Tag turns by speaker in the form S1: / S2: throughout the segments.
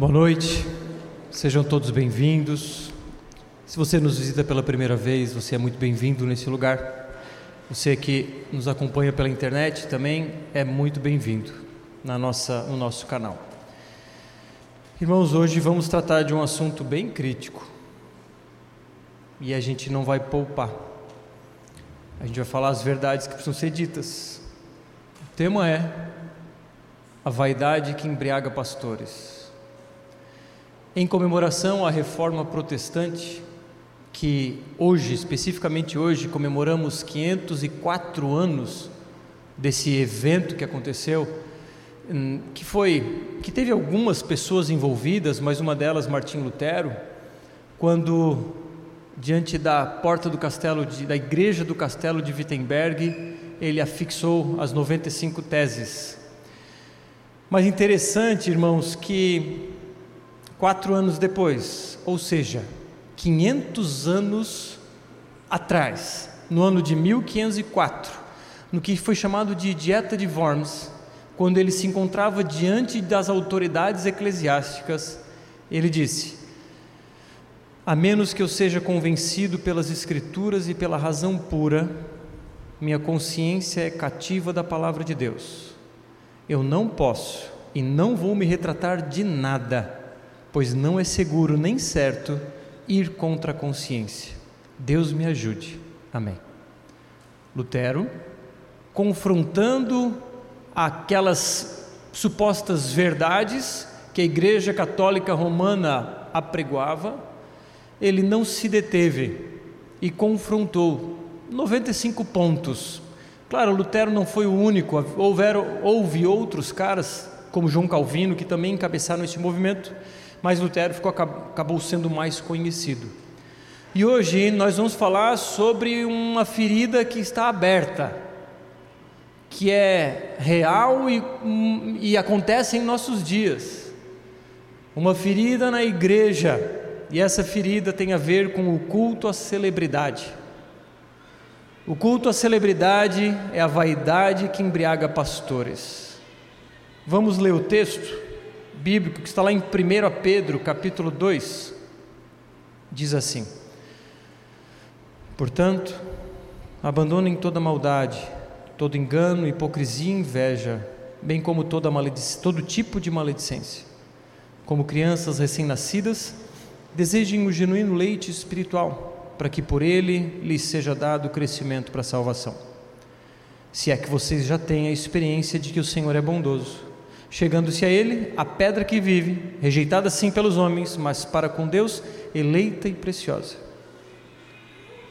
S1: Boa noite, sejam todos bem-vindos. Se você nos visita pela primeira vez, você é muito bem-vindo nesse lugar. Você que nos acompanha pela internet também é muito bem-vindo na nossa, no nosso canal. Irmãos, hoje vamos tratar de um assunto bem crítico e a gente não vai poupar. A gente vai falar as verdades que precisam ser ditas. O tema é a vaidade que embriaga pastores em comemoração à reforma protestante, que hoje, especificamente hoje, comemoramos 504 anos desse evento que aconteceu, hum, que foi que teve algumas pessoas envolvidas, mas uma delas Martim Lutero, quando diante da porta do castelo de, da igreja do castelo de Wittenberg, ele afixou as 95 teses. Mas interessante, irmãos, que quatro anos depois, ou seja, 500 anos atrás, no ano de 1504, no que foi chamado de Dieta de Worms, quando ele se encontrava diante das autoridades eclesiásticas, ele disse: A menos que eu seja convencido pelas Escrituras e pela razão pura, minha consciência é cativa da palavra de Deus. Eu não posso e não vou me retratar de nada pois não é seguro nem certo ir contra a consciência. Deus me ajude. Amém. Lutero, confrontando aquelas supostas verdades que a Igreja Católica Romana apregoava, ele não se deteve e confrontou 95 pontos. Claro, Lutero não foi o único, houveram, houve outros caras, como João Calvino, que também encabeçaram esse movimento, mas Lutero ficou, acabou sendo mais conhecido. E hoje nós vamos falar sobre uma ferida que está aberta, que é real e, e acontece em nossos dias. Uma ferida na igreja, e essa ferida tem a ver com o culto à celebridade. O culto à celebridade é a vaidade que embriaga pastores. Vamos ler o texto? Bíblico que está lá em 1 Pedro, capítulo 2, diz assim: Portanto, abandonem toda maldade, todo engano, hipocrisia e inveja, bem como toda todo tipo de maledicência. Como crianças recém-nascidas, desejem o genuíno leite espiritual, para que por ele lhes seja dado o crescimento para a salvação. Se é que vocês já têm a experiência de que o Senhor é bondoso Chegando-se a ele, a pedra que vive, rejeitada sim pelos homens, mas para com Deus, eleita e preciosa.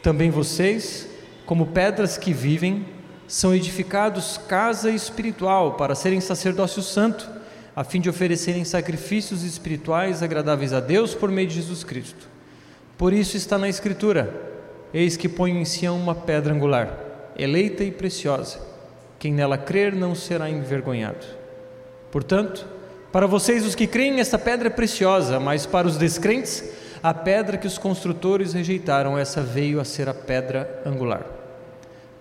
S1: Também vocês, como pedras que vivem, são edificados casa espiritual para serem sacerdócio santo, a fim de oferecerem sacrifícios espirituais agradáveis a Deus por meio de Jesus Cristo. Por isso está na Escritura: Eis que ponho em Sião uma pedra angular, eleita e preciosa. Quem nela crer não será envergonhado. Portanto, para vocês, os que creem, esta pedra é preciosa, mas para os descrentes, a pedra que os construtores rejeitaram, essa veio a ser a pedra angular.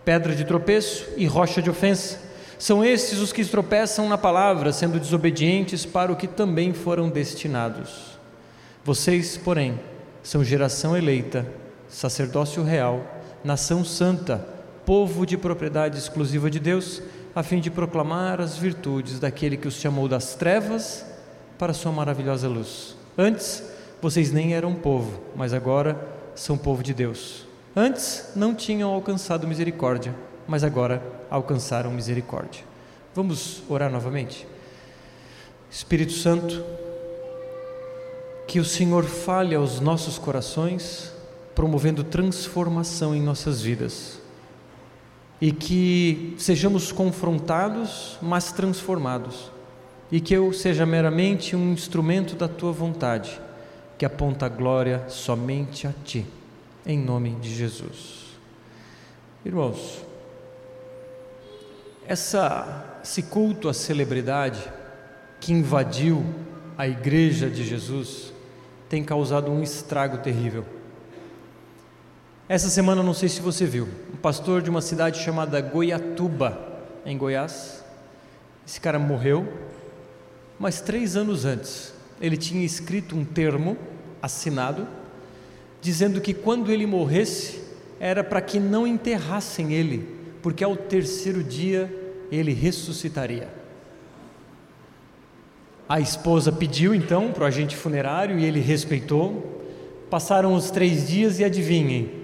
S1: Pedra de tropeço e rocha de ofensa. São estes os que tropeçam na palavra, sendo desobedientes para o que também foram destinados. Vocês, porém, são geração eleita, sacerdócio real, nação santa, povo de propriedade exclusiva de Deus a fim de proclamar as virtudes daquele que os chamou das trevas para sua maravilhosa luz. Antes, vocês nem eram povo, mas agora são povo de Deus. Antes não tinham alcançado misericórdia, mas agora alcançaram misericórdia. Vamos orar novamente? Espírito Santo, que o Senhor fale aos nossos corações, promovendo transformação em nossas vidas e que sejamos confrontados, mas transformados, e que eu seja meramente um instrumento da tua vontade, que aponta a glória somente a ti, em nome de Jesus. Irmãos, essa, esse culto à celebridade que invadiu a igreja de Jesus tem causado um estrago terrível essa semana, não sei se você viu, um pastor de uma cidade chamada Goiatuba, em Goiás. Esse cara morreu, mas três anos antes, ele tinha escrito um termo assinado, dizendo que quando ele morresse, era para que não enterrassem ele, porque ao terceiro dia ele ressuscitaria. A esposa pediu então para o agente funerário e ele respeitou. Passaram os três dias e adivinhem,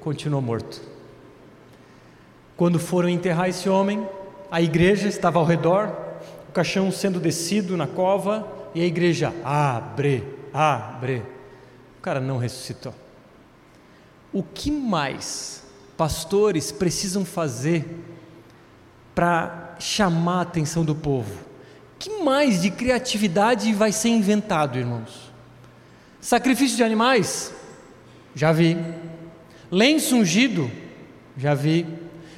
S1: continuou morto. Quando foram enterrar esse homem, a igreja estava ao redor, o caixão sendo descido na cova e a igreja abre, abre. O cara não ressuscitou. O que mais pastores precisam fazer para chamar a atenção do povo? Que mais de criatividade vai ser inventado, irmãos? Sacrifício de animais? Já vi. Lenço ungido? Já vi.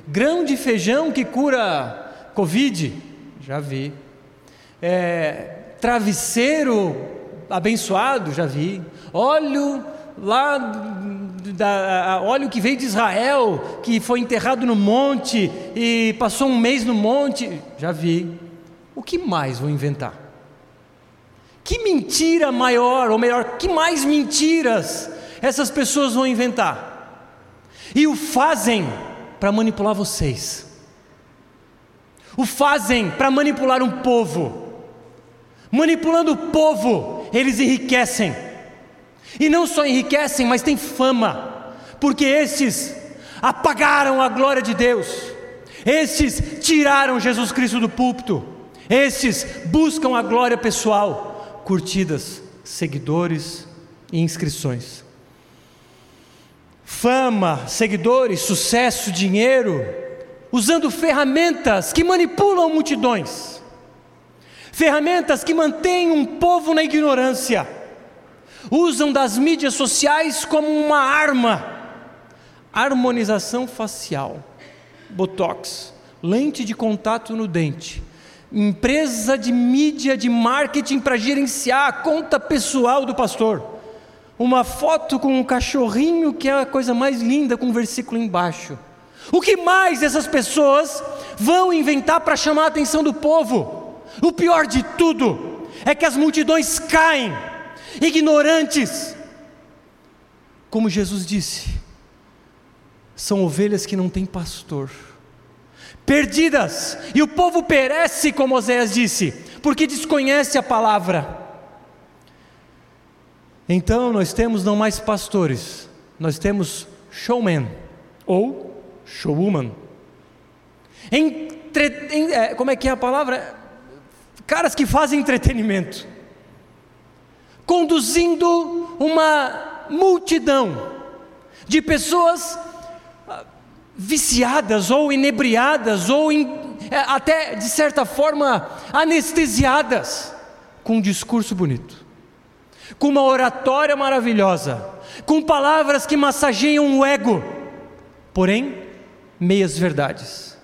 S1: Grão de feijão que cura Covid? Já vi. É, travesseiro abençoado? Já vi. Óleo lá da, óleo que veio de Israel, que foi enterrado no monte e passou um mês no monte. Já vi. O que mais vou inventar? Que mentira maior, ou melhor, que mais mentiras essas pessoas vão inventar? E o fazem para manipular vocês. O fazem para manipular um povo. Manipulando o povo, eles enriquecem e não só enriquecem, mas têm fama, porque esses apagaram a glória de Deus, esses tiraram Jesus Cristo do púlpito, esses buscam a glória pessoal, curtidas, seguidores e inscrições. Fama, seguidores, sucesso, dinheiro, usando ferramentas que manipulam multidões, ferramentas que mantêm um povo na ignorância usam das mídias sociais como uma arma. Harmonização facial, botox, lente de contato no dente, empresa de mídia de marketing para gerenciar a conta pessoal do pastor. Uma foto com um cachorrinho que é a coisa mais linda com um versículo embaixo. O que mais essas pessoas vão inventar para chamar a atenção do povo? O pior de tudo é que as multidões caem ignorantes. Como Jesus disse, são ovelhas que não têm pastor, perdidas, e o povo perece, como Oséias disse, porque desconhece a palavra. Então nós temos não mais pastores, nós temos showman ou showwoman. Entre, em, é, como é que é a palavra? Caras que fazem entretenimento conduzindo uma multidão de pessoas ah, viciadas ou inebriadas ou in, é, até de certa forma anestesiadas com um discurso bonito, com uma oratória maravilhosa, com palavras que massageiam o ego, porém meias verdades.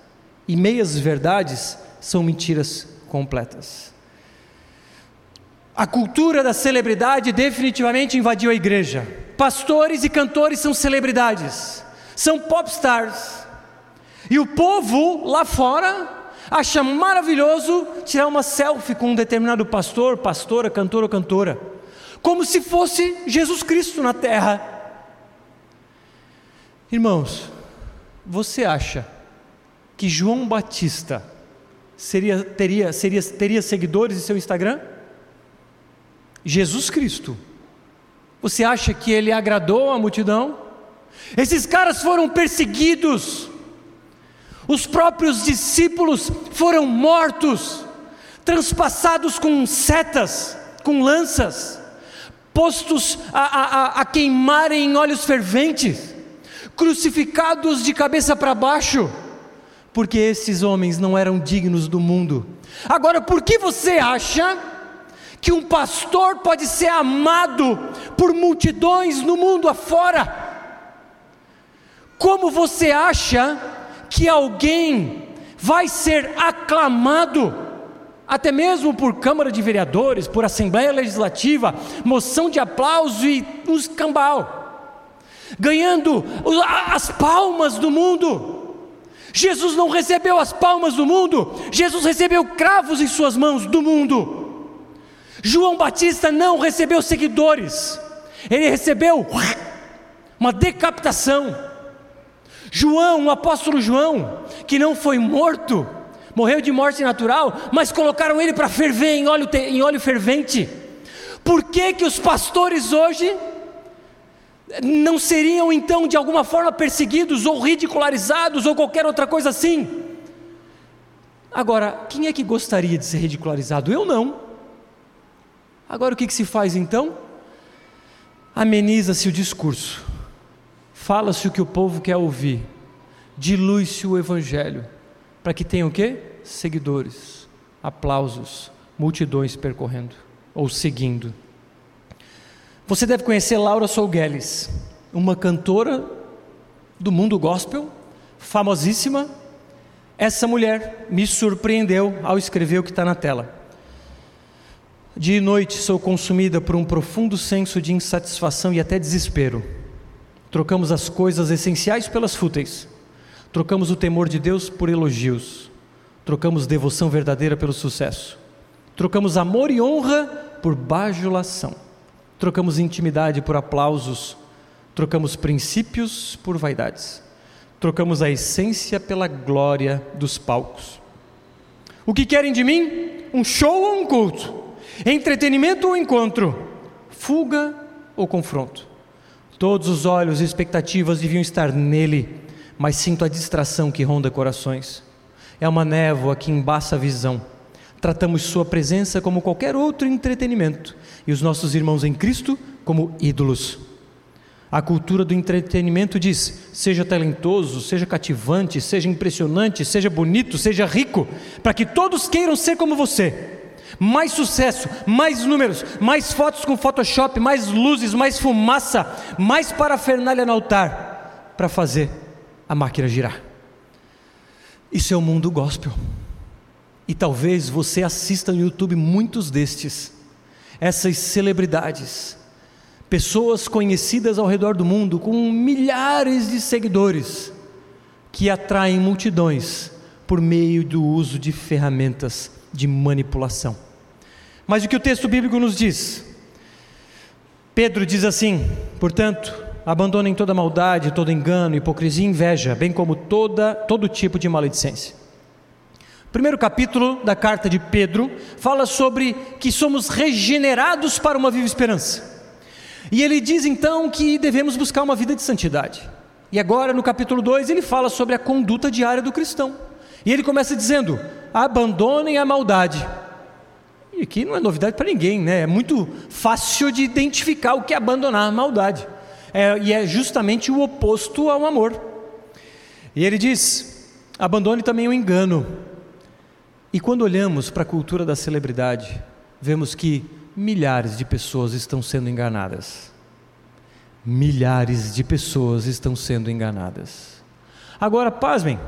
S1: E meias verdades são mentiras completas. A cultura da celebridade definitivamente invadiu a igreja. Pastores e cantores são celebridades, são popstars. E o povo lá fora acha maravilhoso tirar uma selfie com um determinado pastor, pastora, cantor ou cantora, como se fosse Jesus Cristo na terra. Irmãos, você acha que João Batista seria, teria, seria, teria seguidores em seu Instagram? Jesus Cristo. Você acha que ele agradou a multidão? Esses caras foram perseguidos, os próprios discípulos foram mortos, transpassados com setas, com lanças, postos a, a, a queimarem em olhos ferventes, crucificados de cabeça para baixo, porque esses homens não eram dignos do mundo. Agora, por que você acha que um pastor pode ser amado por multidões no mundo afora. Como você acha que alguém vai ser aclamado, até mesmo por Câmara de Vereadores, por Assembleia Legislativa, moção de aplauso e uns cambal, ganhando as palmas do mundo? Jesus não recebeu as palmas do mundo, Jesus recebeu cravos em suas mãos do mundo. João Batista não recebeu seguidores, ele recebeu uma decapitação. João, o apóstolo João, que não foi morto, morreu de morte natural, mas colocaram ele para ferver em óleo, em óleo fervente. Por que, que os pastores hoje não seriam então de alguma forma perseguidos ou ridicularizados ou qualquer outra coisa assim? Agora, quem é que gostaria de ser ridicularizado? Eu não. Agora o que, que se faz então? Ameniza-se o discurso, fala-se o que o povo quer ouvir, dilui-se o evangelho, para que tenha o quê? Seguidores, aplausos, multidões percorrendo ou seguindo. Você deve conhecer Laura Sougueles, uma cantora do mundo gospel, famosíssima. Essa mulher me surpreendeu ao escrever o que está na tela. Dia e noite sou consumida por um profundo senso de insatisfação e até desespero. Trocamos as coisas essenciais pelas fúteis. Trocamos o temor de Deus por elogios. Trocamos devoção verdadeira pelo sucesso. Trocamos amor e honra por bajulação. Trocamos intimidade por aplausos. Trocamos princípios por vaidades. Trocamos a essência pela glória dos palcos. O que querem de mim? Um show ou um culto? Entretenimento ou encontro? Fuga ou confronto? Todos os olhos e expectativas deviam estar nele, mas sinto a distração que ronda corações. É uma névoa que embaça a visão. Tratamos Sua presença como qualquer outro entretenimento e os nossos irmãos em Cristo como ídolos. A cultura do entretenimento diz: seja talentoso, seja cativante, seja impressionante, seja bonito, seja rico, para que todos queiram ser como você mais sucesso, mais números, mais fotos com Photoshop, mais luzes, mais fumaça, mais parafernália no altar para fazer a máquina girar. Isso é o mundo gospel. E talvez você assista no YouTube muitos destes, essas celebridades, pessoas conhecidas ao redor do mundo com milhares de seguidores que atraem multidões por meio do uso de ferramentas de manipulação. Mas o que o texto bíblico nos diz? Pedro diz assim: portanto, abandonem toda maldade, todo engano, hipocrisia e inveja, bem como toda, todo tipo de maledicência. O primeiro capítulo da carta de Pedro fala sobre que somos regenerados para uma viva esperança. E ele diz então que devemos buscar uma vida de santidade. E agora, no capítulo 2, ele fala sobre a conduta diária do cristão. E ele começa dizendo: abandonem a maldade. E aqui não é novidade para ninguém, né? É muito fácil de identificar o que é abandonar a maldade. É, e é justamente o oposto ao amor. E ele diz: abandone também o engano. E quando olhamos para a cultura da celebridade, vemos que milhares de pessoas estão sendo enganadas. Milhares de pessoas estão sendo enganadas. Agora, pasmem,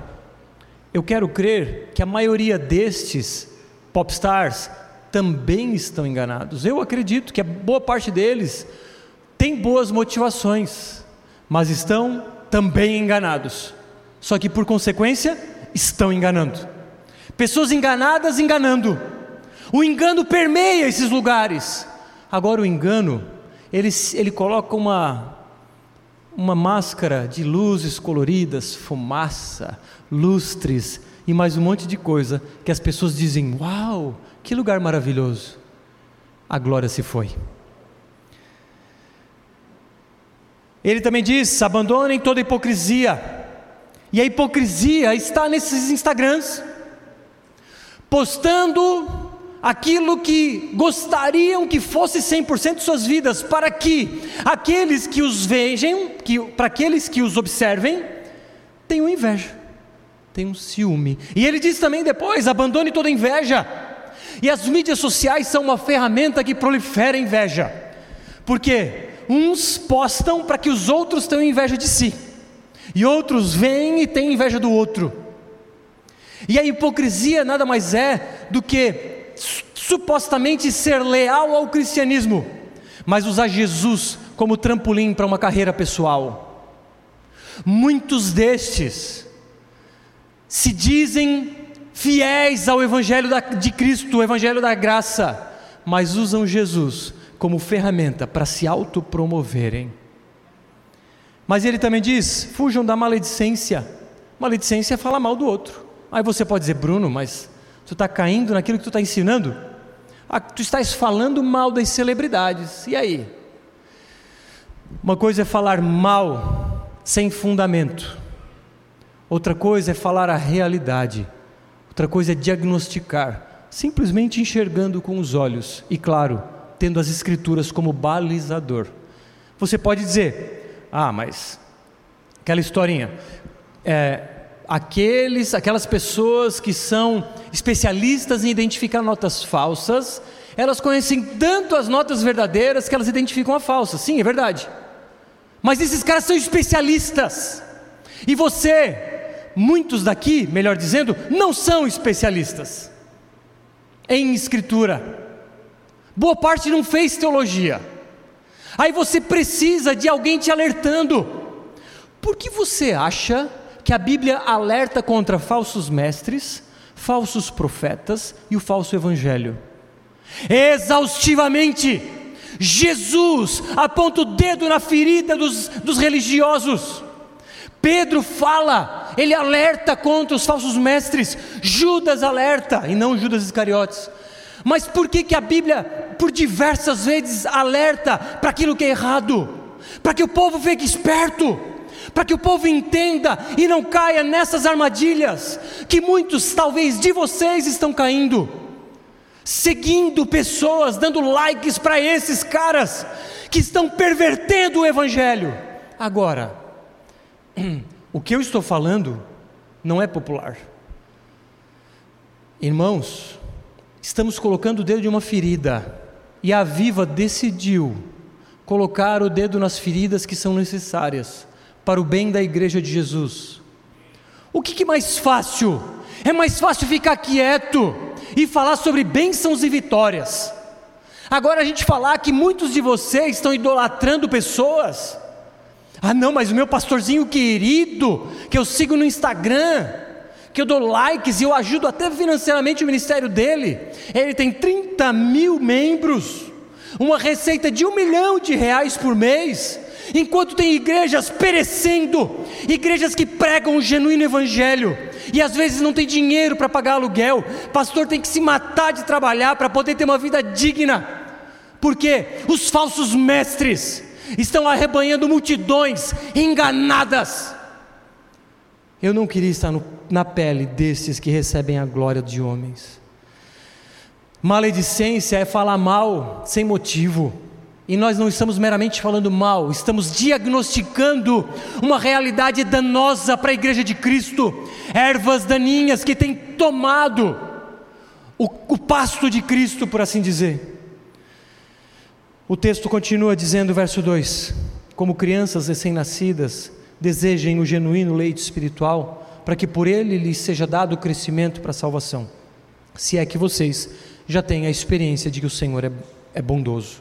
S1: eu quero crer que a maioria destes popstars também estão enganados. Eu acredito que a boa parte deles tem boas motivações, mas estão também enganados. Só que por consequência, estão enganando. Pessoas enganadas enganando. O engano permeia esses lugares. Agora o engano, ele, ele coloca uma uma máscara de luzes coloridas, fumaça, lustres e mais um monte de coisa que as pessoas dizem: Uau, que lugar maravilhoso! A glória se foi. Ele também diz: abandonem toda hipocrisia. E a hipocrisia está nesses Instagrams, postando aquilo que gostariam que fosse 100% de suas vidas, para que aqueles que os vejam, que, para aqueles que os observem, tenham inveja, tenham ciúme. E ele diz também depois: abandone toda inveja. E as mídias sociais são uma ferramenta que prolifera inveja, porque uns postam para que os outros tenham inveja de si, e outros vêm e têm inveja do outro. E a hipocrisia nada mais é do que supostamente ser leal ao cristianismo, mas usar Jesus como trampolim para uma carreira pessoal. Muitos destes se dizem fiéis ao Evangelho de Cristo, o Evangelho da graça, mas usam Jesus como ferramenta para se autopromoverem. Mas ele também diz: fujam da maledicência. Maledicência é falar mal do outro. Aí você pode dizer, Bruno, mas tu está caindo naquilo que tu está ensinando? Ah, tu estás falando mal das celebridades. E aí? Uma coisa é falar mal sem fundamento. Outra coisa é falar a realidade. Outra coisa é diagnosticar, simplesmente enxergando com os olhos e, claro, tendo as escrituras como balizador. Você pode dizer: ah, mas aquela historinha. É, aqueles, aquelas pessoas que são especialistas em identificar notas falsas, elas conhecem tanto as notas verdadeiras que elas identificam a falsa. Sim, é verdade. Mas esses caras são especialistas. E você, muitos daqui, melhor dizendo, não são especialistas em escritura. Boa parte não fez teologia. Aí você precisa de alguém te alertando. Por que você acha que a Bíblia alerta contra falsos mestres, falsos profetas e o falso evangelho? Exaustivamente. Jesus aponta o dedo na ferida dos, dos religiosos. Pedro fala, ele alerta contra os falsos mestres. Judas alerta, e não Judas Iscariotes. Mas por que, que a Bíblia, por diversas vezes, alerta para aquilo que é errado? Para que o povo fique esperto, para que o povo entenda e não caia nessas armadilhas que muitos, talvez de vocês, estão caindo, seguindo pessoas, dando likes para esses caras que estão pervertendo o Evangelho. Agora, o que eu estou falando não é popular. Irmãos, Estamos colocando o dedo de uma ferida e a Viva decidiu colocar o dedo nas feridas que são necessárias para o bem da igreja de Jesus. O que, que mais fácil? É mais fácil ficar quieto e falar sobre bênçãos e vitórias. Agora a gente falar que muitos de vocês estão idolatrando pessoas. Ah, não, mas o meu pastorzinho querido, que eu sigo no Instagram, que eu dou likes e eu ajudo até financeiramente o ministério dele. Ele tem 30 mil membros, uma receita de um milhão de reais por mês, enquanto tem igrejas perecendo, igrejas que pregam o genuíno evangelho, e às vezes não tem dinheiro para pagar aluguel, pastor tem que se matar de trabalhar para poder ter uma vida digna, porque os falsos mestres estão arrebanhando multidões enganadas. Eu não queria estar no na pele desses que recebem a glória de homens. Maledicência é falar mal sem motivo. E nós não estamos meramente falando mal, estamos diagnosticando uma realidade danosa para a igreja de Cristo, ervas daninhas que têm tomado o, o pasto de Cristo, por assim dizer. O texto continua dizendo, verso 2: Como crianças recém-nascidas desejem o genuíno leite espiritual, para que por ele lhes seja dado o crescimento para a salvação. Se é que vocês já têm a experiência de que o Senhor é, é bondoso.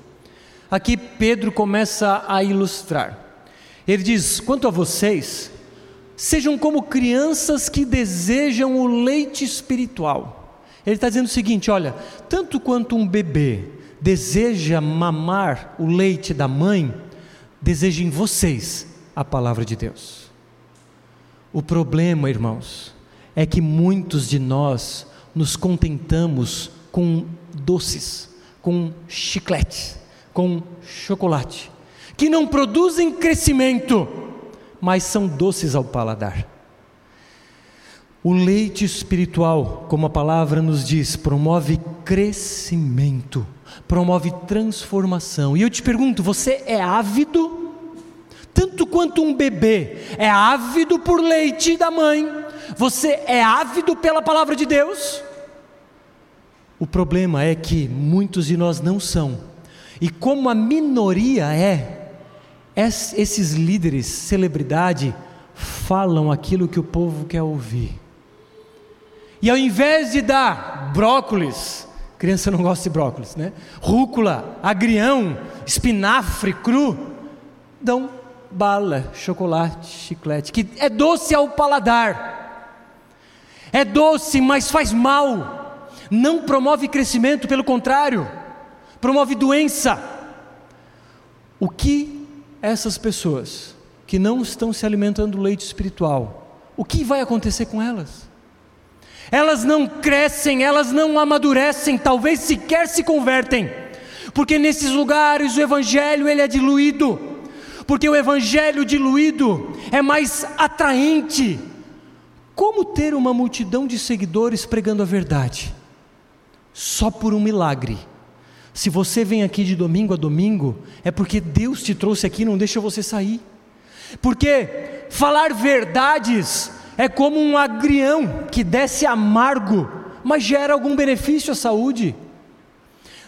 S1: Aqui Pedro começa a ilustrar. Ele diz: quanto a vocês, sejam como crianças que desejam o leite espiritual. Ele está dizendo o seguinte: olha, tanto quanto um bebê deseja mamar o leite da mãe, desejem vocês a palavra de Deus. O problema, irmãos, é que muitos de nós nos contentamos com doces, com chiclete, com chocolate, que não produzem crescimento, mas são doces ao paladar. O leite espiritual, como a palavra nos diz, promove crescimento, promove transformação. E eu te pergunto: você é ávido tanto quanto um bebê é ávido por leite da mãe, você é ávido pela palavra de Deus? O problema é que muitos de nós não são, e como a minoria é, esses líderes, celebridade, falam aquilo que o povo quer ouvir. E ao invés de dar brócolis, criança não gosta de brócolis, né? Rúcula, agrião, espinafre cru, dão bala, chocolate, chiclete, que é doce ao paladar. É doce, mas faz mal. Não promove crescimento, pelo contrário. promove doença. O que essas pessoas que não estão se alimentando do leite espiritual, o que vai acontecer com elas? Elas não crescem, elas não amadurecem, talvez sequer se convertem, porque nesses lugares o evangelho ele é diluído, porque o evangelho diluído é mais atraente. Como ter uma multidão de seguidores pregando a verdade? Só por um milagre. Se você vem aqui de domingo a domingo, é porque Deus te trouxe aqui não deixa você sair. Porque falar verdades é como um agrião que desce amargo, mas gera algum benefício à saúde.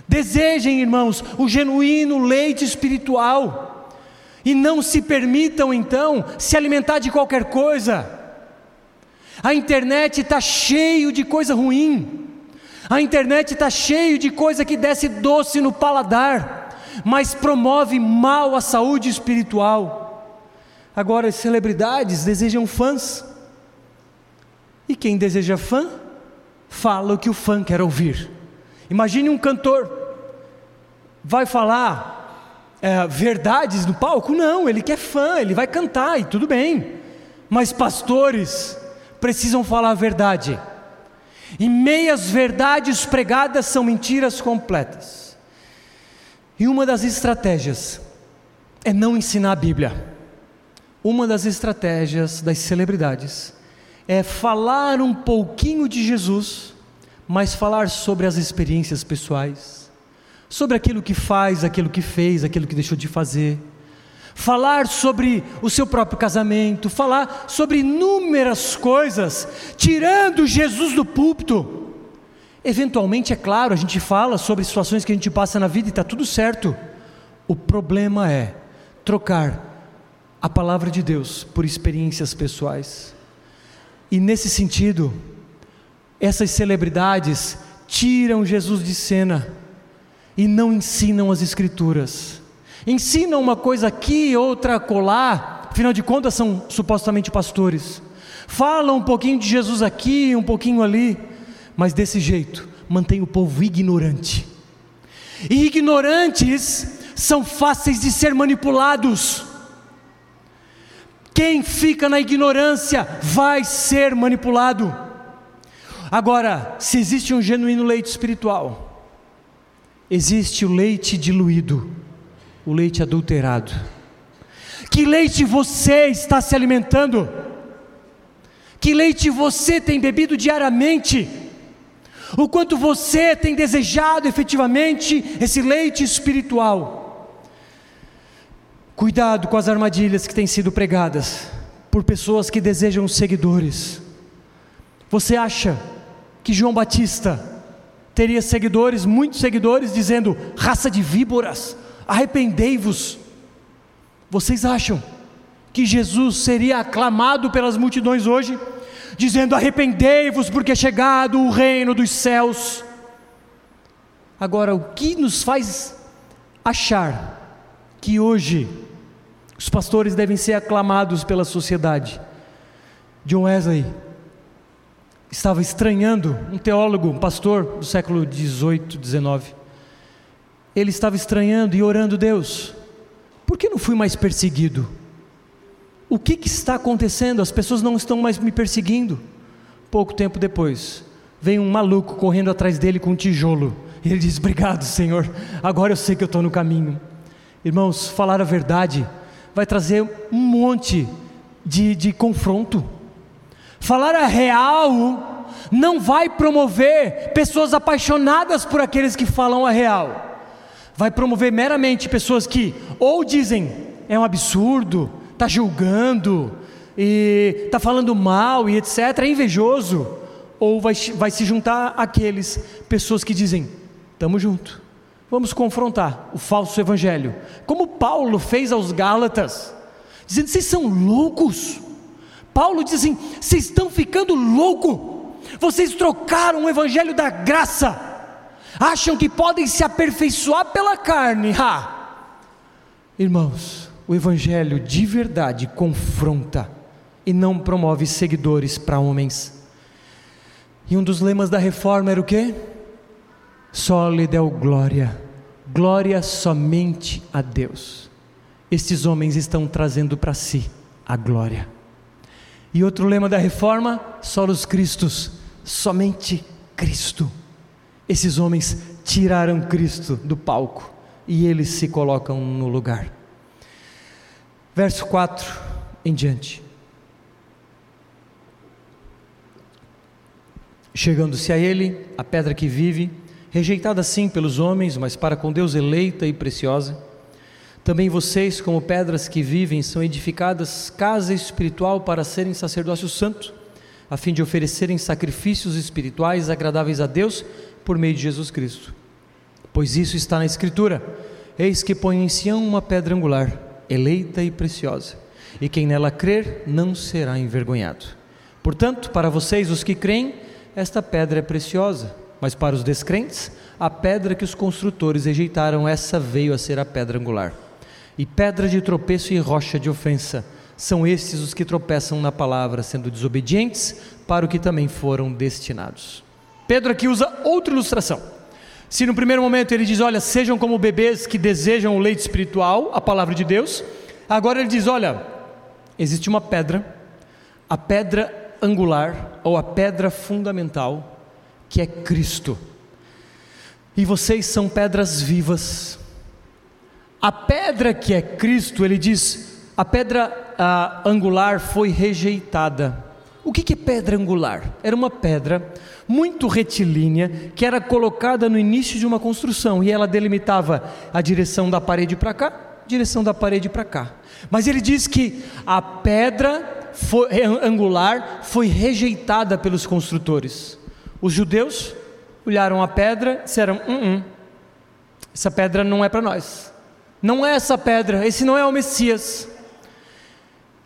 S1: Desejem, irmãos, o genuíno leite espiritual e não se permitam então se alimentar de qualquer coisa. A internet está cheio de coisa ruim. A internet está cheio de coisa que desce doce no paladar, mas promove mal à saúde espiritual. Agora, as celebridades desejam fãs. E quem deseja fã, fala o que o fã quer ouvir. Imagine um cantor, vai falar é, verdades no palco? Não, ele quer fã, ele vai cantar e tudo bem. Mas pastores precisam falar a verdade. E meias verdades pregadas são mentiras completas. E uma das estratégias é não ensinar a Bíblia. Uma das estratégias das celebridades é falar um pouquinho de Jesus, mas falar sobre as experiências pessoais, sobre aquilo que faz, aquilo que fez, aquilo que deixou de fazer, falar sobre o seu próprio casamento, falar sobre inúmeras coisas, tirando Jesus do púlpito. Eventualmente, é claro, a gente fala sobre situações que a gente passa na vida e está tudo certo. O problema é trocar a palavra de Deus por experiências pessoais. E nesse sentido, essas celebridades tiram Jesus de cena e não ensinam as Escrituras. Ensinam uma coisa aqui, outra colar, afinal de contas são supostamente pastores. Falam um pouquinho de Jesus aqui, um pouquinho ali, mas desse jeito mantém o povo ignorante. E ignorantes são fáceis de ser manipulados. Quem fica na ignorância vai ser manipulado. Agora, se existe um genuíno leite espiritual, existe o leite diluído, o leite adulterado. Que leite você está se alimentando? Que leite você tem bebido diariamente? O quanto você tem desejado efetivamente esse leite espiritual? Cuidado com as armadilhas que têm sido pregadas por pessoas que desejam seguidores. Você acha que João Batista teria seguidores, muitos seguidores, dizendo: raça de víboras, arrependei-vos? Vocês acham que Jesus seria aclamado pelas multidões hoje, dizendo: arrependei-vos, porque é chegado o reino dos céus? Agora, o que nos faz achar que hoje os pastores devem ser aclamados pela sociedade. John Wesley estava estranhando, um teólogo, um pastor do século 18, 19. Ele estava estranhando e orando, Deus, por que não fui mais perseguido? O que, que está acontecendo? As pessoas não estão mais me perseguindo. Pouco tempo depois, vem um maluco correndo atrás dele com um tijolo. E ele diz: Obrigado, Senhor, agora eu sei que eu estou no caminho. Irmãos, falar a verdade vai trazer um monte de, de confronto. Falar a real não vai promover pessoas apaixonadas por aqueles que falam a real. Vai promover meramente pessoas que ou dizem é um absurdo, está julgando, e está falando mal e etc., é invejoso, ou vai, vai se juntar aqueles pessoas que dizem: estamos junto. Vamos confrontar o falso evangelho, como Paulo fez aos Gálatas, dizendo: vocês são loucos. Paulo diz assim: vocês estão ficando louco. Vocês trocaram o evangelho da graça, acham que podem se aperfeiçoar pela carne. Ha! Irmãos, o evangelho de verdade confronta e não promove seguidores para homens. E um dos lemas da reforma era o quê? Só lhe deu glória, Glória somente a Deus. Estes homens estão trazendo para si a glória. E outro lema da reforma: solos Cristos, somente Cristo. Esses homens tiraram Cristo do palco e eles se colocam no lugar. Verso 4 em diante. Chegando-se a ele, a pedra que vive, rejeitada sim pelos homens, mas para com Deus eleita e preciosa. Também vocês, como pedras que vivem, são edificadas casa espiritual para serem sacerdócio santo, a fim de oferecerem sacrifícios espirituais agradáveis a Deus por meio de Jesus Cristo. Pois isso está na Escritura: Eis que põe em Sião uma pedra angular, eleita e preciosa, e quem nela crer não será envergonhado. Portanto, para vocês, os que creem, esta pedra é preciosa, mas para os descrentes, a pedra que os construtores rejeitaram, essa veio a ser a pedra angular. E pedra de tropeço e rocha de ofensa, são estes os que tropeçam na palavra, sendo desobedientes para o que também foram destinados. Pedro aqui usa outra ilustração. Se no primeiro momento ele diz, olha, sejam como bebês que desejam o leite espiritual, a palavra de Deus, agora ele diz, olha, existe uma pedra, a pedra angular ou a pedra fundamental, que é Cristo. E vocês são pedras vivas. A pedra que é Cristo, ele diz, a pedra a, angular foi rejeitada. O que, que é pedra angular? Era uma pedra muito retilínea que era colocada no início de uma construção e ela delimitava a direção da parede para cá, direção da parede para cá. Mas ele diz que a pedra foi, angular foi rejeitada pelos construtores. Os judeus olharam a pedra e disseram: hum, hum, essa pedra não é para nós. Não é essa pedra, esse não é o Messias.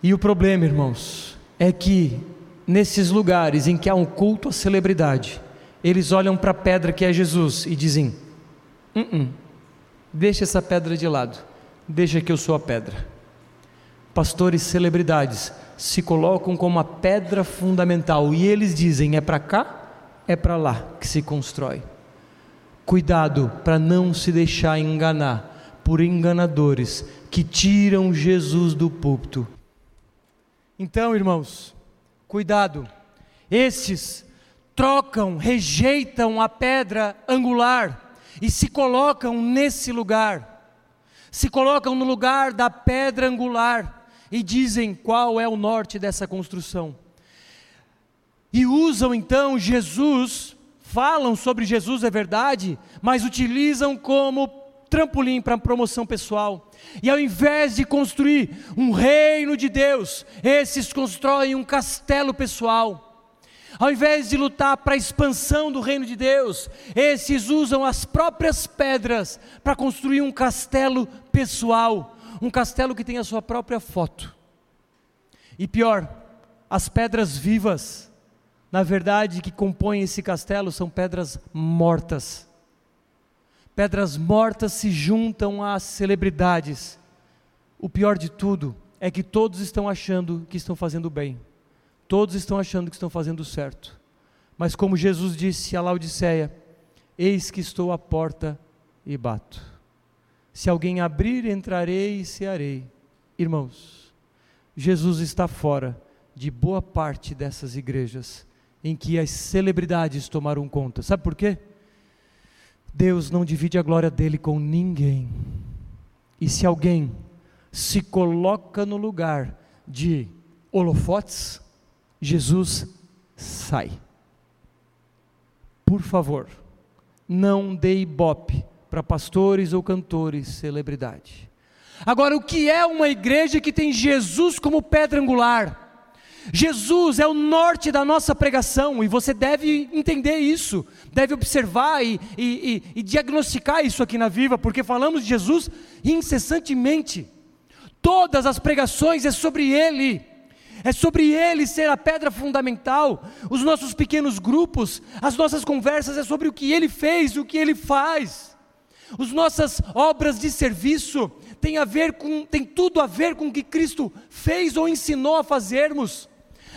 S1: E o problema, irmãos, é que nesses lugares em que há um culto à celebridade, eles olham para a pedra que é Jesus e dizem: hum, deixa essa pedra de lado, deixa que eu sou a pedra. Pastores celebridades se colocam como a pedra fundamental e eles dizem: é para cá, é para lá que se constrói. Cuidado para não se deixar enganar por enganadores que tiram Jesus do púlpito. Então, irmãos, cuidado. Estes trocam, rejeitam a pedra angular e se colocam nesse lugar. Se colocam no lugar da pedra angular e dizem qual é o norte dessa construção. E usam então Jesus, falam sobre Jesus, é verdade, mas utilizam como trampolim para promoção pessoal. E ao invés de construir um reino de Deus, esses constroem um castelo pessoal. Ao invés de lutar para a expansão do reino de Deus, esses usam as próprias pedras para construir um castelo pessoal um castelo que tem a sua própria foto. E pior, as pedras vivas, na verdade, que compõem esse castelo são pedras mortas. Pedras mortas se juntam às celebridades. O pior de tudo é que todos estão achando que estão fazendo bem. Todos estão achando que estão fazendo certo. Mas como Jesus disse a Laodiceia: Eis que estou à porta e bato. Se alguém abrir, entrarei e cearei. Irmãos, Jesus está fora de boa parte dessas igrejas em que as celebridades tomaram conta. Sabe por quê? Deus não divide a glória dele com ninguém. E se alguém se coloca no lugar de holofotes, Jesus sai. Por favor, não dê ibope para pastores ou cantores, celebridade. Agora, o que é uma igreja que tem Jesus como pedra angular? Jesus é o norte da nossa pregação e você deve entender isso, deve observar e, e, e, e diagnosticar isso aqui na Viva, porque falamos de Jesus incessantemente. Todas as pregações é sobre Ele. É sobre Ele ser a pedra fundamental. Os nossos pequenos grupos, as nossas conversas é sobre o que Ele fez, o que Ele faz. As nossas obras de serviço têm, a ver com, têm tudo a ver com o que Cristo fez ou ensinou a fazermos.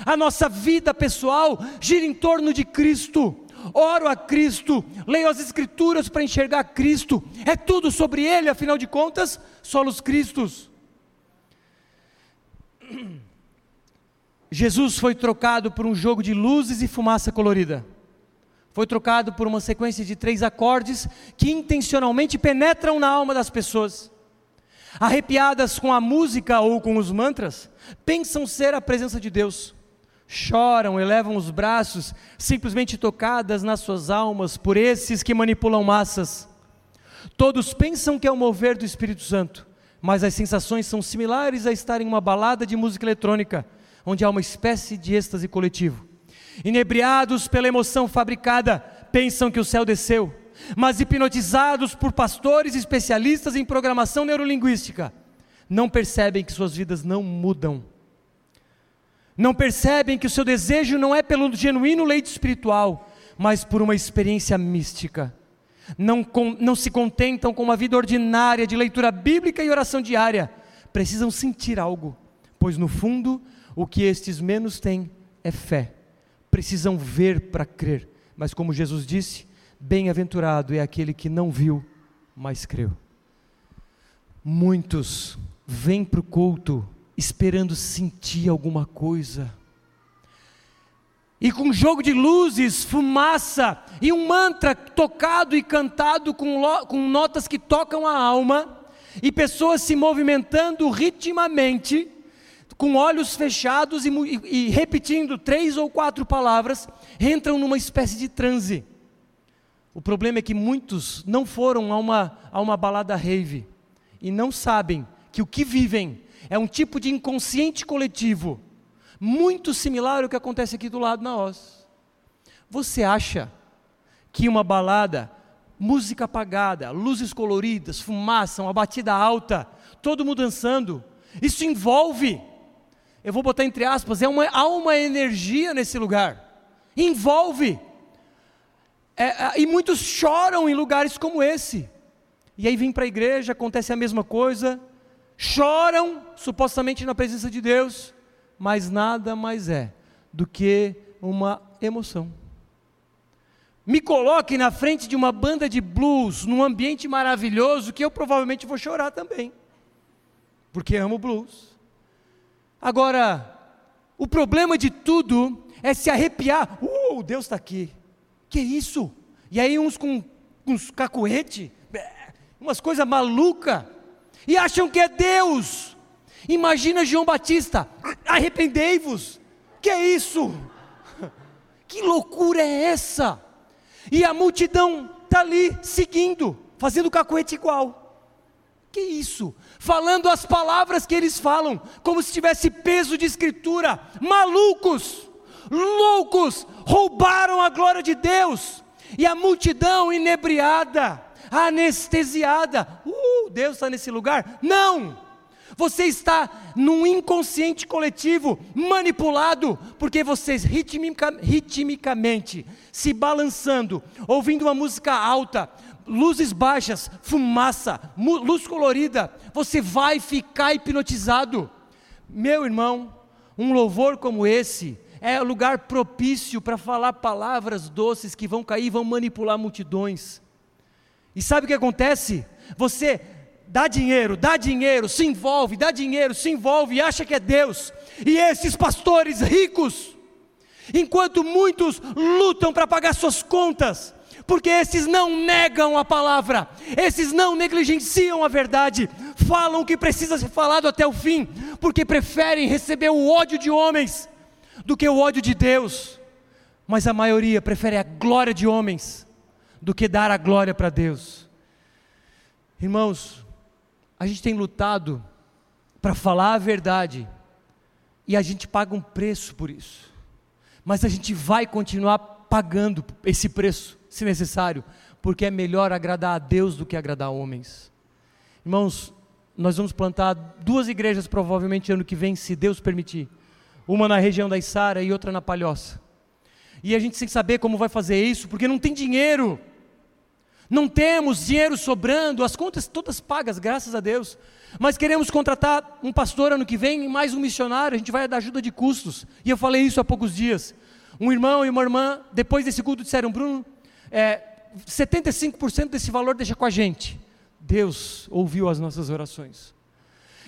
S1: A nossa vida pessoal gira em torno de Cristo. oro a Cristo, leio as Escrituras para enxergar Cristo, é tudo sobre Ele, afinal de contas, solos Cristos. Jesus foi trocado por um jogo de luzes e fumaça colorida. Foi trocado por uma sequência de três acordes que intencionalmente penetram na alma das pessoas. Arrepiadas com a música ou com os mantras, pensam ser a presença de Deus. Choram, elevam os braços, simplesmente tocadas nas suas almas por esses que manipulam massas. Todos pensam que é o mover do Espírito Santo, mas as sensações são similares a estar em uma balada de música eletrônica onde há uma espécie de êxtase coletivo. Inebriados pela emoção fabricada, pensam que o céu desceu, mas hipnotizados por pastores especialistas em programação neurolinguística, não percebem que suas vidas não mudam. Não percebem que o seu desejo não é pelo genuíno leite espiritual, mas por uma experiência mística. Não, com, não se contentam com uma vida ordinária de leitura bíblica e oração diária. Precisam sentir algo, pois no fundo o que estes menos têm é fé. Precisam ver para crer. Mas como Jesus disse, bem-aventurado é aquele que não viu, mas creu. Muitos vêm para o culto esperando sentir alguma coisa. E com um jogo de luzes, fumaça e um mantra tocado e cantado com, com notas que tocam a alma, e pessoas se movimentando ritmamente, com olhos fechados e, e, repetindo três ou quatro palavras, entram numa espécie de transe. O problema é que muitos não foram a uma, a uma balada rave e não sabem que o que vivem é um tipo de inconsciente coletivo, muito similar ao que acontece aqui do lado na Oz. Você acha que uma balada, música apagada, luzes coloridas, fumaça, uma batida alta, todo mundo dançando, isso envolve eu vou botar entre aspas, é uma, há uma energia nesse lugar, envolve. É, é, e muitos choram em lugares como esse. E aí vem para a igreja, acontece a mesma coisa, choram supostamente na presença de Deus, mas nada mais é do que uma emoção. Me coloque na frente de uma banda de blues, num ambiente maravilhoso, que eu provavelmente vou chorar também, porque amo blues. Agora, o problema de tudo é se arrepiar. Uh, Deus está aqui. Que isso? E aí uns com, uns cacuete, umas coisas malucas, e acham que é Deus. Imagina João Batista, arrependei-vos. Que é isso? Que loucura é essa? E a multidão está ali seguindo, fazendo cacuete igual. Que isso? Falando as palavras que eles falam, como se tivesse peso de escritura. Malucos, loucos, roubaram a glória de Deus. E a multidão inebriada, anestesiada. Uh, Deus está nesse lugar? Não! Você está num inconsciente coletivo, manipulado, porque vocês ritmica, ritmicamente, se balançando, ouvindo uma música alta, luzes baixas, fumaça, luz colorida, você vai ficar hipnotizado. Meu irmão, um louvor como esse é lugar propício para falar palavras doces que vão cair e vão manipular multidões. E sabe o que acontece? Você dá dinheiro, dá dinheiro, se envolve, dá dinheiro, se envolve e acha que é Deus. E esses pastores ricos, enquanto muitos lutam para pagar suas contas, porque esses não negam a palavra, esses não negligenciam a verdade, falam o que precisa ser falado até o fim, porque preferem receber o ódio de homens do que o ódio de Deus. Mas a maioria prefere a glória de homens do que dar a glória para Deus. Irmãos, a gente tem lutado para falar a verdade e a gente paga um preço por isso. Mas a gente vai continuar pagando esse preço se necessário, porque é melhor agradar a Deus do que agradar homens. Irmãos, nós vamos plantar duas igrejas provavelmente ano que vem, se Deus permitir. Uma na região da Içara e outra na Palhoça. E a gente que saber como vai fazer isso, porque não tem dinheiro. Não temos dinheiro sobrando, as contas todas pagas, graças a Deus. Mas queremos contratar um pastor ano que vem mais um missionário, a gente vai dar ajuda de custos. E eu falei isso há poucos dias.
S2: Um irmão e uma irmã, depois desse culto, disseram: Bruno, é, 75% desse valor deixa com a gente. Deus ouviu as nossas orações.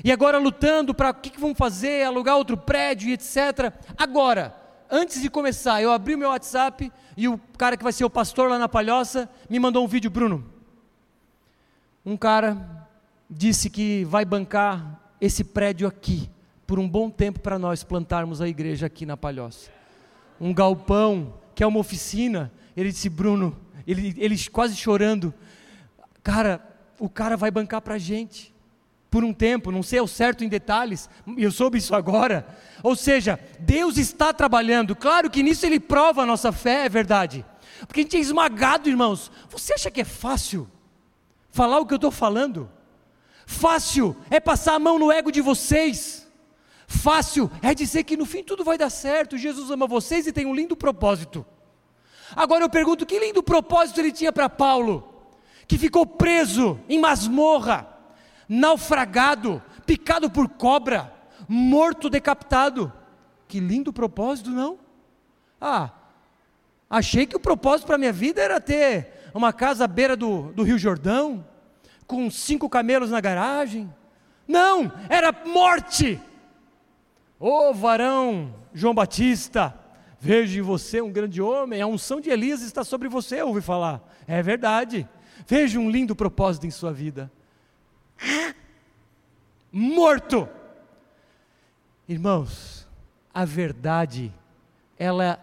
S2: E agora lutando para o que, que vamos fazer, alugar outro prédio e etc. Agora, antes de começar, eu abri o meu WhatsApp e o cara que vai ser o pastor lá na Palhoça me mandou um vídeo, Bruno. Um cara disse que vai bancar esse prédio aqui por um bom tempo para nós plantarmos a igreja aqui na Palhoça. Um galpão, que é uma oficina. Ele disse, Bruno, ele, ele quase chorando, cara, o cara vai bancar para a gente por um tempo, não sei ao certo em detalhes, eu soube isso agora. Ou seja, Deus está trabalhando, claro que nisso Ele prova a nossa fé, é verdade, porque a gente é esmagado, irmãos. Você acha que é fácil falar o que eu estou falando? Fácil é passar a mão no ego de vocês, fácil é dizer que no fim tudo vai dar certo, Jesus ama vocês e tem um lindo propósito. Agora eu pergunto: que lindo propósito ele tinha para Paulo, que ficou preso em masmorra naufragado, picado por cobra, morto decapitado. Que lindo propósito, não? Ah, achei que o propósito para a minha vida era ter uma casa à beira do, do Rio Jordão, com cinco camelos na garagem. Não, era morte. Ô oh, varão João Batista, vejo em você um grande homem, a unção de Elias está sobre você, ouvi falar. É verdade. Vejo um lindo propósito em sua vida morto. Irmãos, a verdade, ela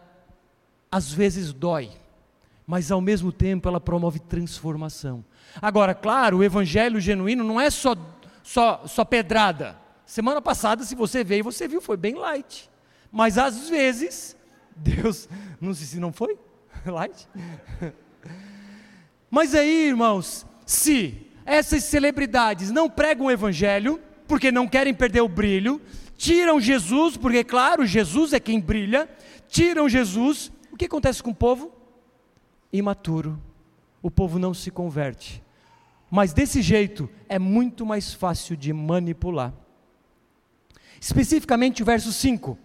S2: às vezes dói, mas ao mesmo tempo ela promove transformação. Agora, claro, o evangelho genuíno não é só, só, só pedrada. Semana passada, se você veio, você viu, foi bem light. Mas às vezes, Deus, não sei se não foi light. Mas aí, irmãos, se essas celebridades não pregam o evangelho, porque não querem perder o brilho, tiram Jesus, porque, claro, Jesus é quem brilha, tiram Jesus, o que acontece com o povo? Imaturo. O povo não se converte. Mas desse jeito é muito mais fácil de manipular. Especificamente o verso 5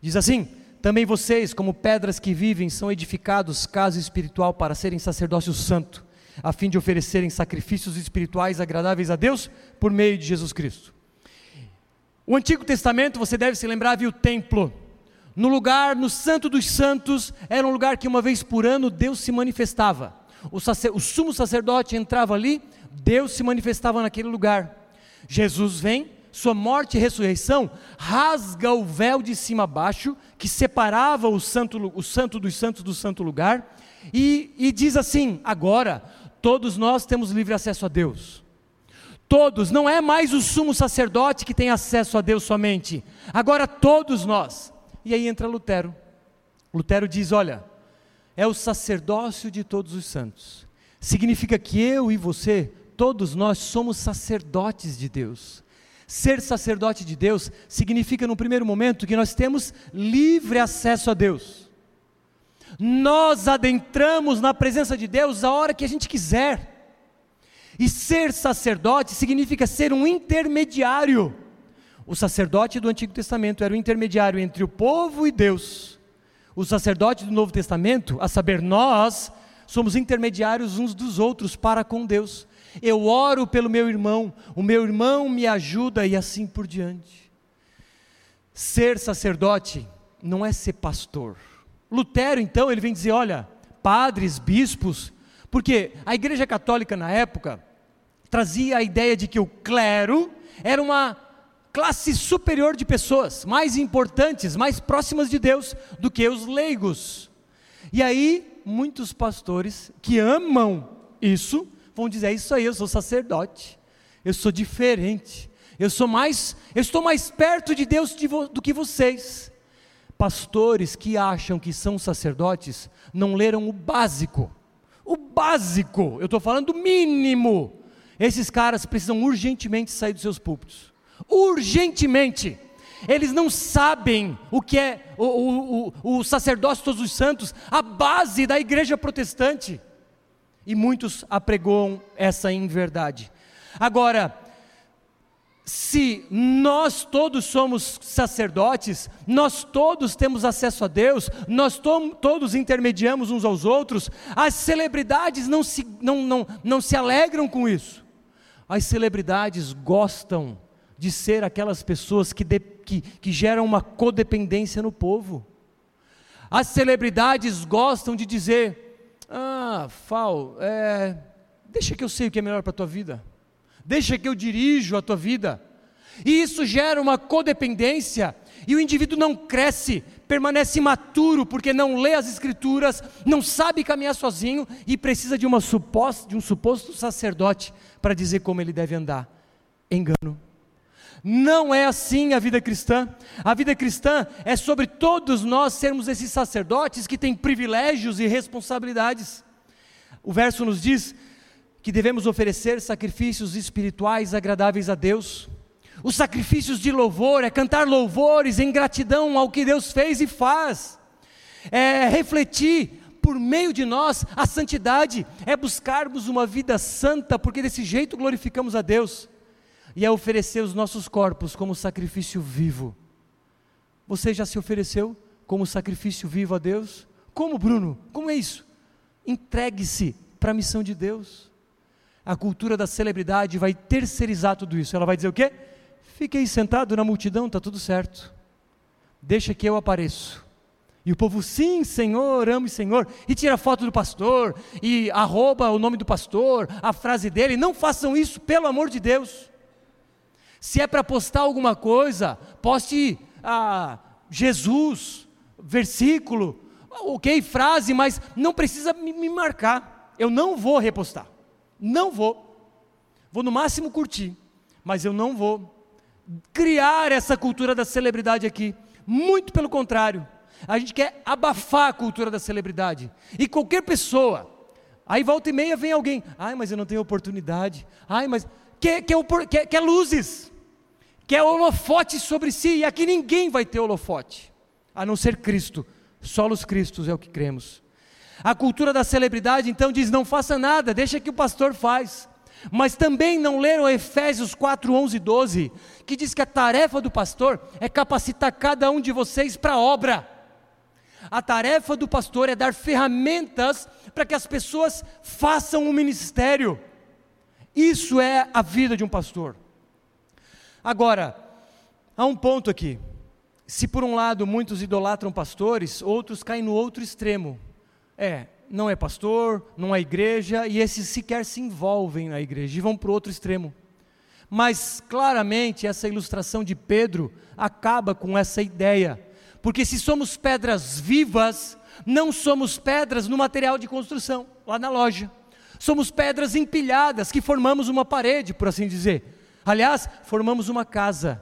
S2: diz assim: Também vocês, como pedras que vivem, são edificados casa espiritual para serem sacerdócio santo a fim de oferecerem sacrifícios espirituais agradáveis a Deus por meio de Jesus Cristo. O Antigo Testamento, você deve se lembrar, havia o templo. No lugar, no Santo dos Santos, era um lugar que uma vez por ano Deus se manifestava. O, sacer, o sumo sacerdote entrava ali, Deus se manifestava naquele lugar. Jesus vem, sua morte e ressurreição rasga o véu de cima a baixo, que separava o santo, o santo dos santos do santo lugar, e, e diz assim: agora Todos nós temos livre acesso a Deus. Todos, não é mais o sumo sacerdote que tem acesso a Deus somente, agora todos nós. E aí entra Lutero. Lutero diz: olha, é o sacerdócio de todos os santos. Significa que eu e você, todos nós somos sacerdotes de Deus. Ser sacerdote de Deus significa, no primeiro momento, que nós temos livre acesso a Deus nós adentramos na presença de Deus a hora que a gente quiser. E ser sacerdote significa ser um intermediário. O sacerdote do Antigo Testamento era o intermediário entre o povo e Deus. O sacerdote do Novo Testamento, a saber, nós, somos intermediários uns dos outros para com Deus. Eu oro pelo meu irmão, o meu irmão me ajuda e assim por diante. Ser sacerdote não é ser pastor. Lutero, então, ele vem dizer: olha, padres, bispos, porque a Igreja Católica na época trazia a ideia de que o clero era uma classe superior de pessoas, mais importantes, mais próximas de Deus do que os leigos. E aí, muitos pastores que amam isso vão dizer: é Isso aí, eu sou sacerdote, eu sou diferente, eu sou mais, eu estou mais perto de Deus do que vocês pastores que acham que são sacerdotes não leram o básico. O básico, eu estou falando do mínimo. Esses caras precisam urgentemente sair dos seus púlpitos. Urgentemente. Eles não sabem o que é o, o, o, o sacerdócio todos os santos, a base da igreja protestante. E muitos apregoam essa inverdade. Agora, se nós todos somos sacerdotes, nós todos temos acesso a Deus, nós to todos intermediamos uns aos outros, as celebridades não se, não, não, não se alegram com isso. As celebridades gostam de ser aquelas pessoas que, de, que, que geram uma codependência no povo. As celebridades gostam de dizer: Ah, Fal, é, deixa que eu sei o que é melhor para a tua vida deixa que eu dirijo a tua vida. E isso gera uma codependência, e o indivíduo não cresce, permanece imaturo, porque não lê as Escrituras, não sabe caminhar sozinho e precisa de, uma suposta, de um suposto sacerdote para dizer como ele deve andar. Engano. Não é assim a vida cristã. A vida cristã é sobre todos nós sermos esses sacerdotes que têm privilégios e responsabilidades. O verso nos diz que devemos oferecer sacrifícios espirituais agradáveis a Deus. Os sacrifícios de louvor é cantar louvores em gratidão ao que Deus fez e faz, é refletir por meio de nós a santidade, é buscarmos uma vida santa, porque desse jeito glorificamos a Deus, e é oferecer os nossos corpos como sacrifício vivo. Você já se ofereceu como sacrifício vivo a Deus? Como, Bruno? Como é isso? Entregue-se para a missão de Deus a cultura da celebridade vai terceirizar tudo isso. Ela vai dizer o quê? Fiquei sentado na multidão, está tudo certo. Deixa que eu apareço. E o povo, sim, Senhor, ame Senhor, e tira foto do pastor, e arroba o nome do pastor, a frase dele. Não façam isso, pelo amor de Deus. Se é para postar alguma coisa, poste ah, Jesus, versículo, ok, frase, mas não precisa me marcar. Eu não vou repostar. Não vou. Vou no máximo curtir, mas eu não vou criar essa cultura da celebridade aqui. Muito pelo contrário. A gente quer abafar a cultura da celebridade. E qualquer pessoa, aí volta e meia vem alguém, ai, mas eu não tenho oportunidade. Ai, mas quer, quer, quer, quer luzes, quer holofote sobre si, e aqui ninguém vai ter holofote, a não ser Cristo. Solos Cristos é o que cremos. A cultura da celebridade então diz: não faça nada, deixa que o pastor faz. Mas também não leram Efésios 4, 11 e 12, que diz que a tarefa do pastor é capacitar cada um de vocês para a obra. A tarefa do pastor é dar ferramentas para que as pessoas façam o ministério. Isso é a vida de um pastor. Agora, há um ponto aqui. Se por um lado muitos idolatram pastores, outros caem no outro extremo é, não é pastor, não é igreja, e esses sequer se envolvem na igreja e vão para o outro extremo. Mas claramente essa ilustração de Pedro acaba com essa ideia, porque se somos pedras vivas, não somos pedras no material de construção, lá na loja. Somos pedras empilhadas que formamos uma parede, por assim dizer. Aliás, formamos uma casa.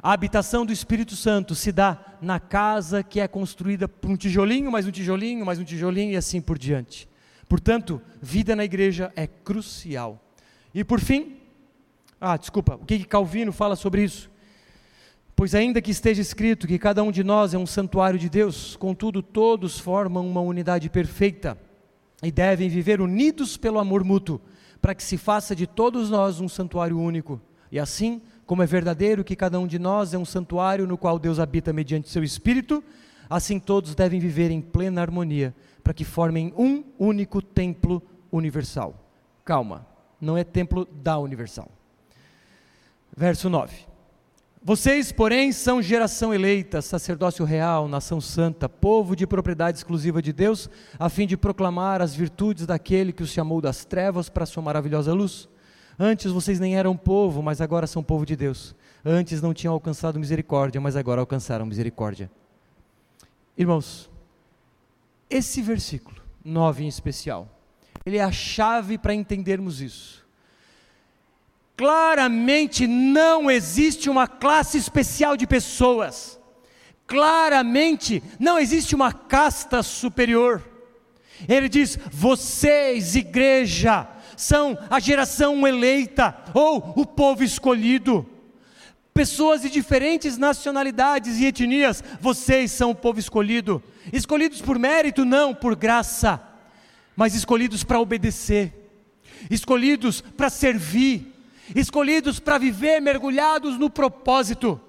S2: A habitação do Espírito Santo se dá na casa que é construída por um tijolinho, mais um tijolinho, mais um tijolinho e assim por diante. Portanto, vida na igreja é crucial. E por fim, ah, desculpa, o que Calvino fala sobre isso? Pois ainda que esteja escrito que cada um de nós é um santuário de Deus, contudo todos formam uma unidade perfeita e devem viver unidos pelo amor mútuo, para que se faça de todos nós um santuário único. E assim, como é verdadeiro que cada um de nós é um santuário no qual Deus habita mediante seu Espírito, assim todos devem viver em plena harmonia, para que formem um único templo universal. Calma, não é templo da universal. Verso 9. Vocês, porém, são geração eleita, sacerdócio real, nação santa, povo de propriedade exclusiva de Deus, a fim de proclamar as virtudes daquele que os chamou das trevas para a sua maravilhosa luz. Antes vocês nem eram povo, mas agora são povo de Deus. Antes não tinham alcançado misericórdia, mas agora alcançaram misericórdia. Irmãos, esse versículo 9 em especial, ele é a chave para entendermos isso. Claramente não existe uma classe especial de pessoas. Claramente não existe uma casta superior. Ele diz: vocês, igreja, são a geração eleita ou o povo escolhido. Pessoas de diferentes nacionalidades e etnias, vocês são o povo escolhido. Escolhidos por mérito, não por graça, mas escolhidos para obedecer, escolhidos para servir, escolhidos para viver mergulhados no propósito.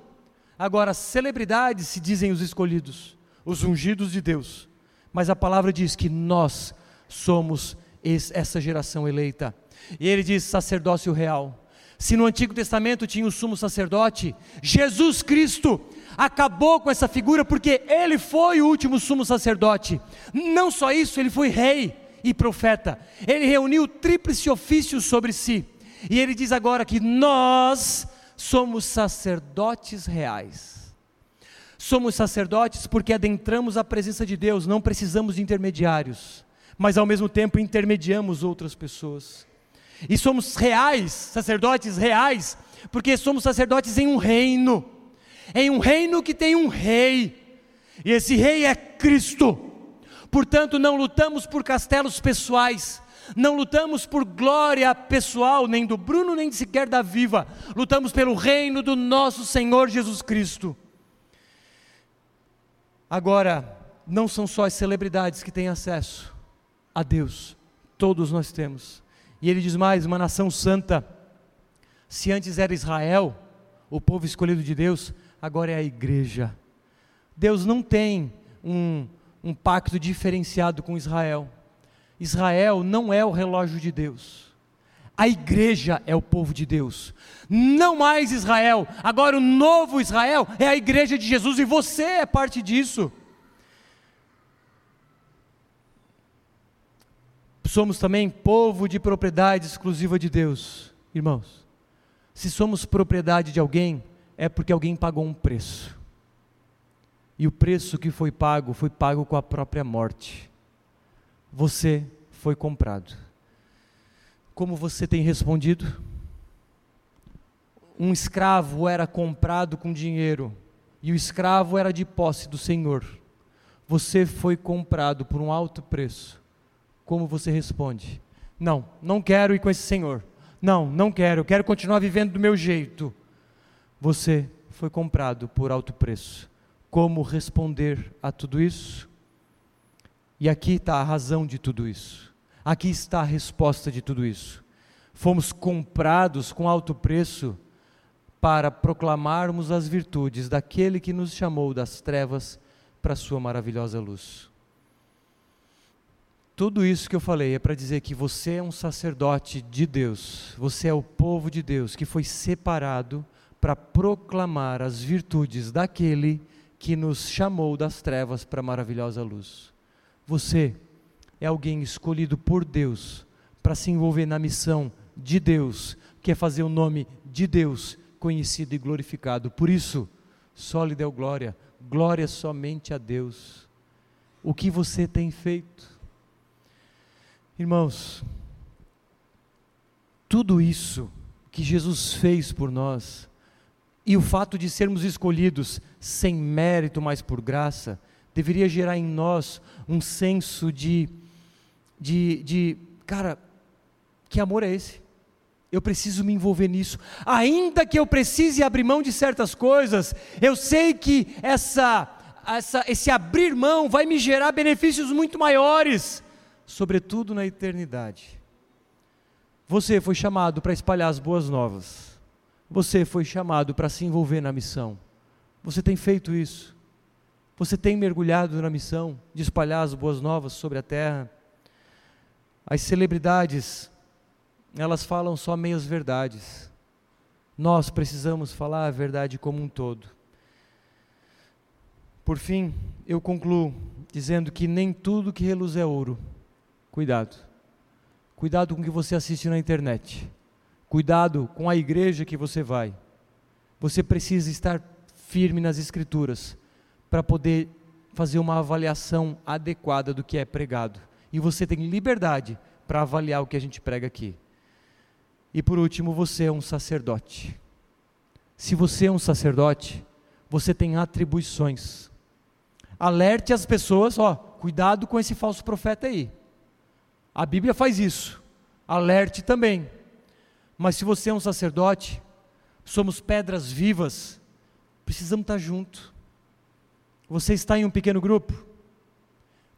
S2: Agora, celebridades se dizem os escolhidos, os ungidos de Deus, mas a palavra diz que nós somos essa geração eleita. E ele diz sacerdócio real. Se no Antigo Testamento tinha o sumo sacerdote, Jesus Cristo acabou com essa figura porque ele foi o último sumo sacerdote. Não só isso, ele foi rei e profeta. Ele reuniu o tríplice ofício sobre si. E ele diz agora que nós somos sacerdotes reais. Somos sacerdotes porque adentramos a presença de Deus, não precisamos de intermediários, mas ao mesmo tempo intermediamos outras pessoas. E somos reais, sacerdotes reais, porque somos sacerdotes em um reino, em um reino que tem um rei, e esse rei é Cristo. Portanto, não lutamos por castelos pessoais, não lutamos por glória pessoal, nem do Bruno, nem sequer da Viva, lutamos pelo reino do nosso Senhor Jesus Cristo. Agora, não são só as celebridades que têm acesso a Deus, todos nós temos. E ele diz mais: uma nação santa. Se antes era Israel, o povo escolhido de Deus, agora é a igreja. Deus não tem um, um pacto diferenciado com Israel. Israel não é o relógio de Deus. A igreja é o povo de Deus. Não mais Israel. Agora o novo Israel é a igreja de Jesus e você é parte disso. Somos também povo de propriedade exclusiva de Deus. Irmãos, se somos propriedade de alguém, é porque alguém pagou um preço. E o preço que foi pago foi pago com a própria morte. Você foi comprado. Como você tem respondido? Um escravo era comprado com dinheiro, e o escravo era de posse do Senhor. Você foi comprado por um alto preço como você responde? Não, não quero ir com esse Senhor. Não, não quero, quero continuar vivendo do meu jeito. Você foi comprado por alto preço. Como responder a tudo isso? E aqui está a razão de tudo isso. Aqui está a resposta de tudo isso. Fomos comprados com alto preço para proclamarmos as virtudes daquele que nos chamou das trevas para a sua maravilhosa luz. Tudo isso que eu falei é para dizer que você é um sacerdote de Deus, você é o povo de Deus que foi separado para proclamar as virtudes daquele que nos chamou das trevas para a maravilhosa luz. Você é alguém escolhido por Deus para se envolver na missão de Deus, que é fazer o nome de Deus conhecido e glorificado. Por isso, só lhe deu glória, glória somente a Deus. O que você tem feito? Irmãos, tudo isso que Jesus fez por nós, e o fato de sermos escolhidos sem mérito, mas por graça, deveria gerar em nós um senso de, de, de cara, que amor é esse? Eu preciso me envolver nisso, ainda que eu precise abrir mão de certas coisas, eu sei que essa, essa, esse abrir mão vai me gerar benefícios muito maiores sobretudo na eternidade. Você foi chamado para espalhar as boas novas. Você foi chamado para se envolver na missão. Você tem feito isso. Você tem mergulhado na missão de espalhar as boas novas sobre a terra. As celebridades, elas falam só meias verdades. Nós precisamos falar a verdade como um todo. Por fim, eu concluo dizendo que nem tudo que reluz é ouro Cuidado. Cuidado com o que você assiste na internet. Cuidado com a igreja que você vai. Você precisa estar firme nas Escrituras para poder fazer uma avaliação adequada do que é pregado. E você tem liberdade para avaliar o que a gente prega aqui. E por último, você é um sacerdote. Se você é um sacerdote, você tem atribuições. Alerte as pessoas, ó, cuidado com esse falso profeta aí. A Bíblia faz isso. Alerte também. Mas se você é um sacerdote, somos pedras vivas, precisamos estar junto. Você está em um pequeno grupo?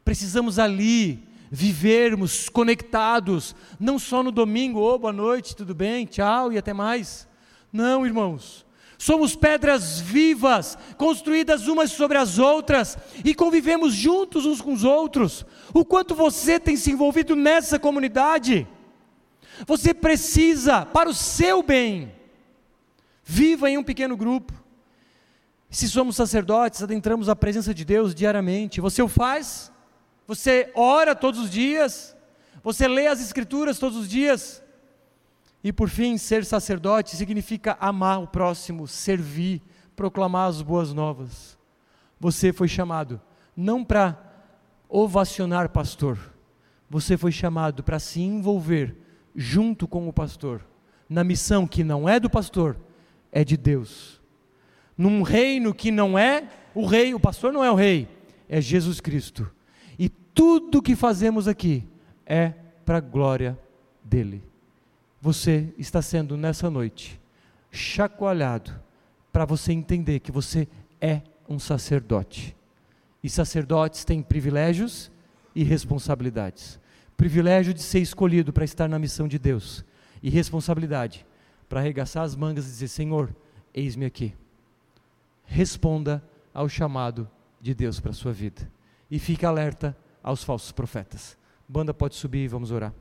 S2: Precisamos ali vivermos conectados, não só no domingo, ô oh, boa noite, tudo bem, tchau e até mais. Não, irmãos. Somos pedras vivas, construídas umas sobre as outras e convivemos juntos uns com os outros. O quanto você tem se envolvido nessa comunidade? Você precisa, para o seu bem, viva em um pequeno grupo. Se somos sacerdotes, adentramos a presença de Deus diariamente. Você o faz? Você ora todos os dias? Você lê as Escrituras todos os dias? E por fim, ser sacerdote significa amar o próximo, servir, proclamar as boas novas. Você foi chamado não para ovacionar pastor, você foi chamado para se envolver junto com o pastor, na missão que não é do pastor, é de Deus. Num reino que não é o rei, o pastor não é o rei, é Jesus Cristo. E tudo que fazemos aqui é para a glória dele você está sendo nessa noite chacoalhado para você entender que você é um sacerdote. E sacerdotes têm privilégios e responsabilidades. Privilégio de ser escolhido para estar na missão de Deus, e responsabilidade para arregaçar as mangas e dizer: Senhor, eis-me aqui. Responda ao chamado de Deus para a sua vida. E fique alerta aos falsos profetas. Banda pode subir e vamos orar.